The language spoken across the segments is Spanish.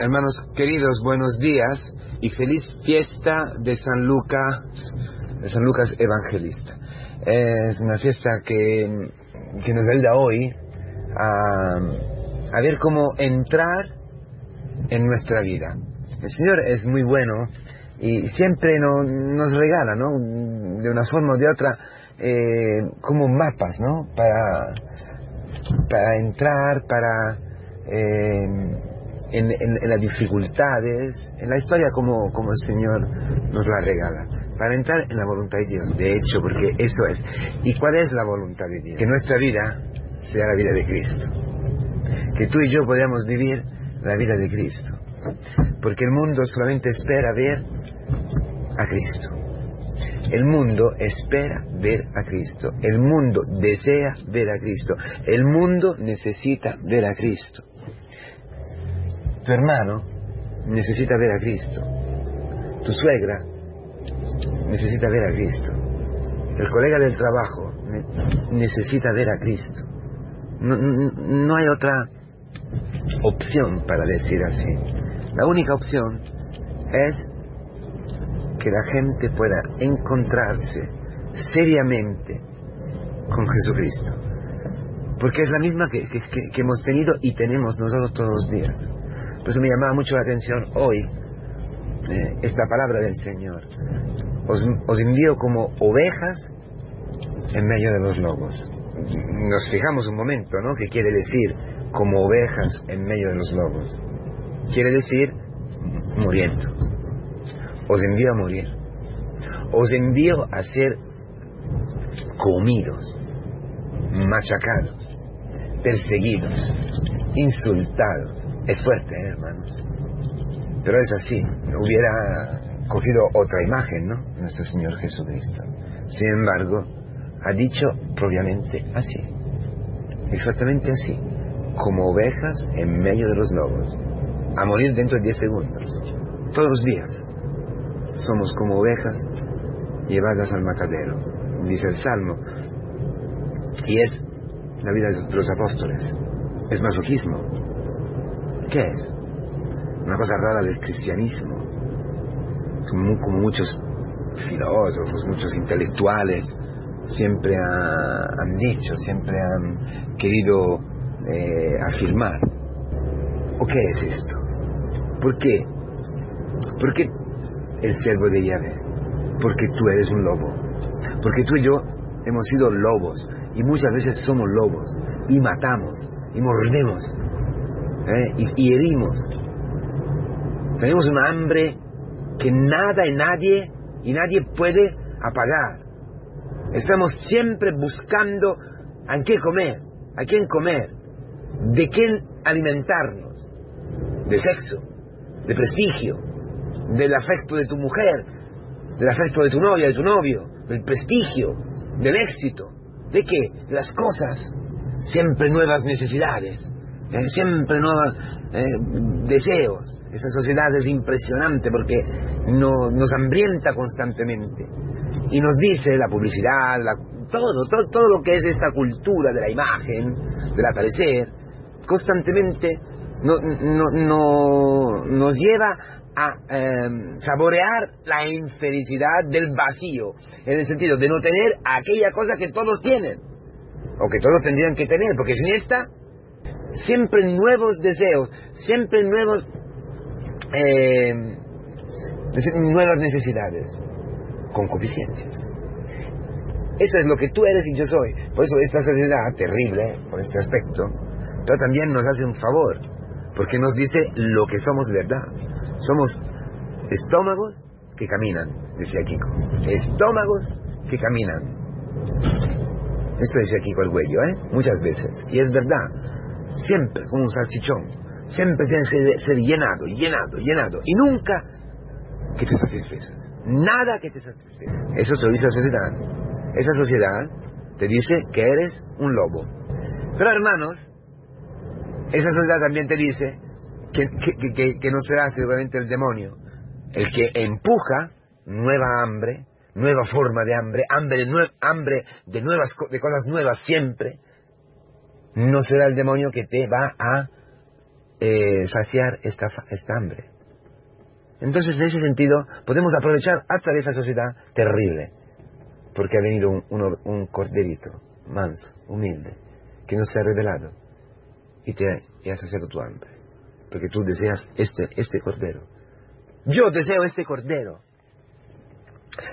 Hermanos queridos, buenos días y feliz fiesta de San Lucas, de San Lucas Evangelista. Es una fiesta que, que nos ayuda hoy a, a ver cómo entrar en nuestra vida. El Señor es muy bueno y siempre no, nos regala, ¿no? De una forma o de otra, eh, como mapas, ¿no? Para, para entrar, para... Eh, en, en, las dificultades, en la historia como, como el Señor nos la regala, para entrar en la voluntad de Dios, de hecho, porque eso es. ¿Y cuál es la voluntad de Dios? Que nuestra vida sea la vida de Cristo, que tú y yo podamos vivir la vida de Cristo, porque el mundo solamente espera ver a Cristo. El mundo espera ver a Cristo. El mundo desea ver a Cristo. El mundo necesita ver a Cristo. Tu hermano necesita ver a Cristo. Tu suegra necesita ver a Cristo. El colega del trabajo necesita ver a Cristo. No, hay otra opción para decir así. La única opción es que la gente pueda encontrarse seriamente con Jesucristo. Porque es la misma que, que hemos tenido y tenemos nosotros todos los días. Por eso me llamaba mucho la atención hoy eh, esta palabra del Señor. Os, os envío como ovejas en medio de los lobos. Nos fijamos un momento, ¿no? ¿Qué quiere decir como ovejas en medio de los lobos? Quiere decir muriendo. Os envío a morir. Os envío a ser comidos, machacados, perseguidos, insultados, es fuerte, ¿eh, hermanos. Pero es así. Hubiera cogido otra imagen, ¿no? Nuestro Señor Jesucristo. Sin embargo, ha dicho propiamente así. Exactamente así. Como ovejas en medio de los lobos. A morir dentro de 10 segundos. Todos los días. Somos como ovejas llevadas al matadero. Dice el Salmo. Y es la vida de los apóstoles. Es masoquismo ¿Qué es? Una cosa rara del cristianismo. Como, muchos filósofos, muchos intelectuales siempre han dicho, siempre han querido eh, afirmar. ¿O qué es esto? ¿Por qué? ¿Por qué el servo de Yahvé? Porque tú eres un lobo. Porque tú y yo hemos sido lobos y muchas veces somos lobos y matamos y mordemos ¿eh? y, herimos. Tenemos un hambre que nada y nadie y nadie puede apagar. Estamos siempre buscando a qué comer, a quién comer, de quién alimentarnos, de sexo, de prestigio, del afecto de tu mujer, del afecto de tu novia, de tu novio, del prestigio, del éxito, de qué, las cosas, siempre nuevas necesidades siempre nuevos eh, deseos. Esa sociedad es impresionante porque nos hambrienta constantemente. Y nos dice la publicidad, todo, todo, todo lo que es esta cultura de la imagen, del aparecer, constantemente no, no, nos lleva a em, saborear la infelicidad del vacío, en el sentido de no tener aquella cosa que todos tienen, o que todos tendrían que tener, porque sin esta siempre nuevos deseos, siempre nuevos, eh, nuevas necesidades, concupiscencias. Eso es lo que tú eres y yo soy. Por eso esta sociedad terrible, por este aspecto, pero también nos hace un favor, porque nos dice lo que somos verdad. Somos estómagos que caminan, decía Kiko. Estómagos que caminan. Eso decía Kiko el Huello, ¿eh? Muchas veces. Y es verdad siempre como un salchichón, siempre tienes que ser llenado, llenado, llenado, y nunca que te satisfaces, nada que te satisfaga. Eso te lo dice la sociedad. Esa sociedad te dice que eres un lobo. Pero hermanos, esa sociedad también te dice que, que, que, no será seguramente el demonio el que empuja nueva hambre, nueva forma de hambre, hambre, hambre de, nuevas, de cosas nuevas siempre, no será el demonio que te va a eh, saciar esta, esta hambre. Entonces, en ese sentido, podemos aprovechar hasta de esa sociedad terrible, porque ha venido un, un, corderito manso, humilde, que no se ha revelado y te ha saciado tu hambre, porque tú deseas este, este cordero. Yo deseo este cordero.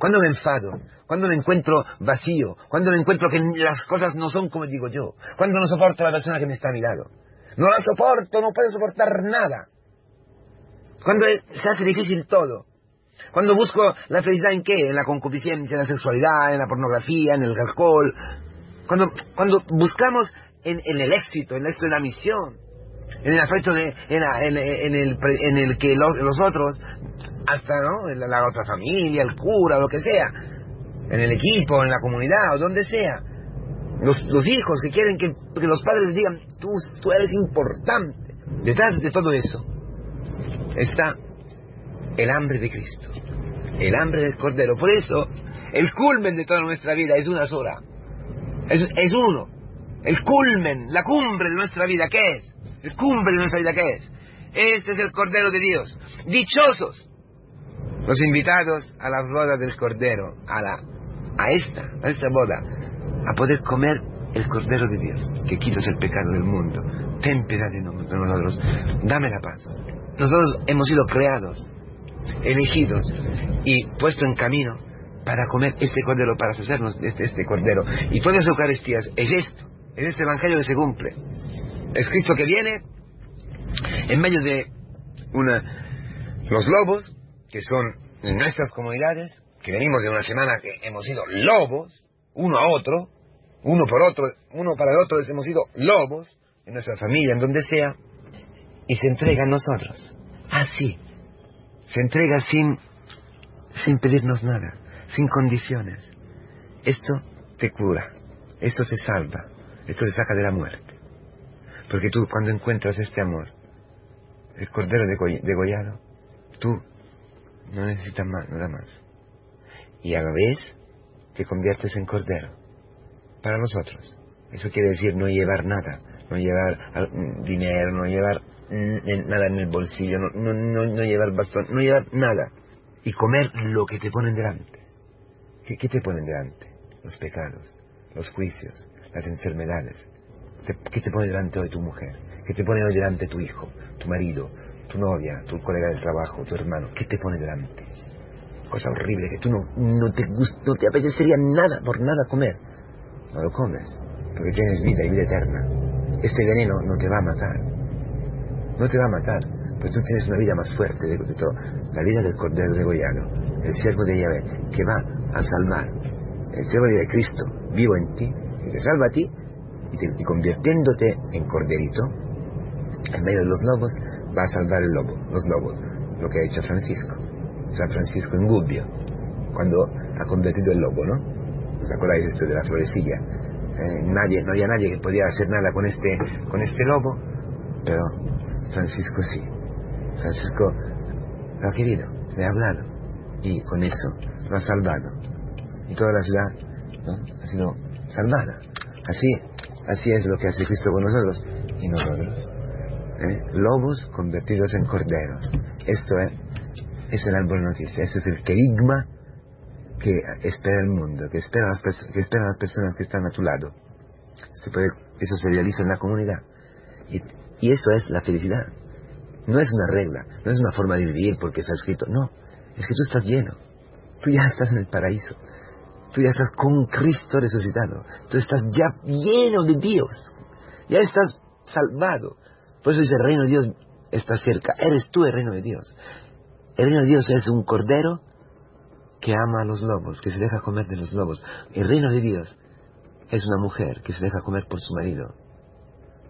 Cuando me enfado, cuando me encuentro vacío, cuando me encuentro que las cosas no son como digo yo, cuando no soporto a la persona que me está a mi lado, no la soporto, no puedo soportar nada. Cuando se hace difícil todo. Cuando busco la felicidad en qué? En la concupiscencia, en la sexualidad, en la pornografía, en el alcohol. Cuando, cuando buscamos en, el éxito, en el éxito de la misión, en el afecto de, en, el, en el que los, otros, hasta ¿no? En la, otra familia, el cura, lo que sea, en el equipo, en la comunidad, o donde sea, los, los hijos que quieren que, que, los padres digan, tú, tú eres importante. Detrás de todo eso está el hambre de Cristo, el hambre del Cordero. Por eso, el culmen de toda nuestra vida es una sola. Es, es uno. El culmen, la cumbre de nuestra vida, ¿qué es? El cumbre de nuestra vida, ¿qué es? Este es el Cordero de Dios. Dichosos los invitados a la boda del Cordero, a, la, a esta, a esta boda, a poder comer el Cordero de Dios, que quitas el pecado del mundo. Ten piedad de nosotros, dame la paz. Nosotros hemos sido creados, elegidos y puestos en camino para comer este Cordero, para hacernos este, este Cordero. Y todas las Eucaristías es esto, es este Evangelio que se cumple. Es Cristo que viene en medio de una, los lobos, que son nuestras comunidades, que venimos de una semana que hemos sido lobos, uno a otro, uno por otro, uno para el otro, hemos sido lobos en nuestra familia, en donde sea, y se entrega a nosotros. Así. Se entrega sin, sin pedirnos nada, sin condiciones. Esto te cura, esto te salva, esto te saca de la muerte. Porque tú cuando encuentras este amor, el cordero degollado, tú no necesitas más, nada más. Y a la vez te conviertes en cordero para nosotros. Eso quiere decir no llevar nada, no llevar mm, dinero, no llevar mm, nada en el bolsillo, no, no, no, llevar bastón, no llevar nada. Y comer lo que te ponen delante. ¿Qué, ¿Qué, te ponen delante? Los pecados, los juicios, las enfermedades. ¿Qué te pone delante hoy tu mujer? ¿Qué te pone hoy delante tu hijo, tu marido, tu novia, tu colega de trabajo, tu hermano? ¿Qué te pone delante? cosa horrible que tú no, no, te, no te apetecería nada, por nada comer. No lo comes, porque tienes vida y vida eterna. Este veneno no te va a matar. No te va a matar, pues tú tienes una vida más fuerte de, todo. La vida del Cordero de Goyano, el siervo de Yahvé, que va a salvar. El siervo de Cristo, vivo en ti, que te salva a ti, y convirtiéndote en corderito, en medio de los lobos, va a salvar el lobo, los lobos, lo que ha hecho Francisco. San Francisco en Gubbio, cuando ha convertido el lobo, ¿no? ¿Os acordáis esto de la florecilla? Eh, nadie, no había nadie que podía hacer nada con este, con este lobo, pero Francisco sí. Francisco lo ha querido, le ha hablado, y con eso lo ha salvado. Y toda la ciudad ¿no? ha sido salvada. Así, así es lo que hace Cristo con nosotros y nosotros. ¿Eh? Lobos convertidos en corderos. Esto es es el árbol noticia, ese es el querigma que espera el mundo, que espera las, que espera las personas que están a tu lado. eso se realiza en la comunidad. Y, y eso es la felicidad. No es una regla, no es una forma de vivir porque está escrito, no, es que tú estás lleno, tú ya estás en el paraíso, tú ya estás con Cristo resucitado, tú estás ya lleno de Dios, ya estás salvado. Por eso dice el reino de Dios está cerca, eres tú el reino de Dios. El reino de Dios es un cordero que ama a los lobos, que se deja comer de los lobos. El reino de Dios es una mujer que se deja comer por su marido.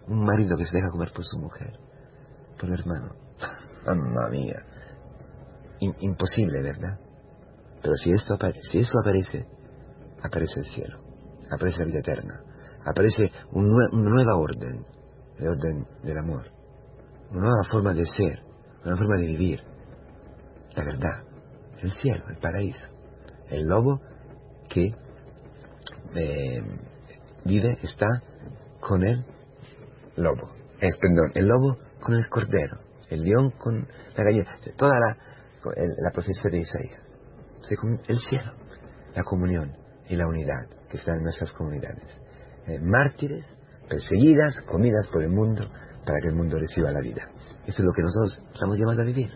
Un marido que se deja comer por su mujer, por el hermano. Mamma mía. imposible, ¿verdad? Pero si esto aparece, si eso aparece, aparece el cielo, aparece la vida eterna, aparece una nueva orden, el orden del amor, una nueva forma de ser, una forma de vivir, la verdad, el cielo, el paraíso. El lobo que eh, vive, está con el lobo. Es, perdón, el lobo con el cordero, el león con la gallina, toda la, la profecía de Isaías. El cielo, la comunión y la unidad que está en nuestras comunidades. Eh, mártires, perseguidas, comidas por el mundo, para que el mundo reciba la vida. Eso es lo que nosotros estamos llamados a vivir.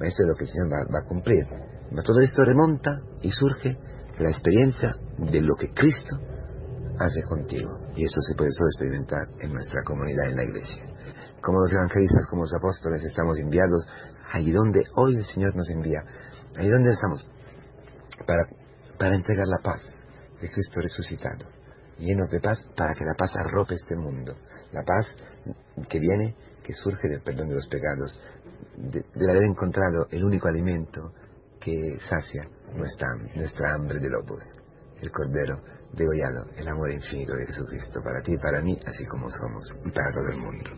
Eso es lo que el Señor va, a cumplir. Pero todo esto remonta y surge la experiencia de lo que Cristo hace contigo. Y eso se puede solo experimentar en nuestra comunidad, en la iglesia. Como los evangelistas, como los apóstoles, estamos enviados ahí donde hoy el Señor nos envía. Ahí donde estamos. Para, para entregar la paz de Cristo resucitado. Llenos de paz para que la paz arrope este mundo. La paz que viene, que surge del perdón de los pecados, de, haber encontrado el único alimento que sacia nuestra, nuestra hambre de lobos, el Cordero degollado, el amor infinito de Jesucristo, para ti y para mí, así como somos, y para todo el mundo.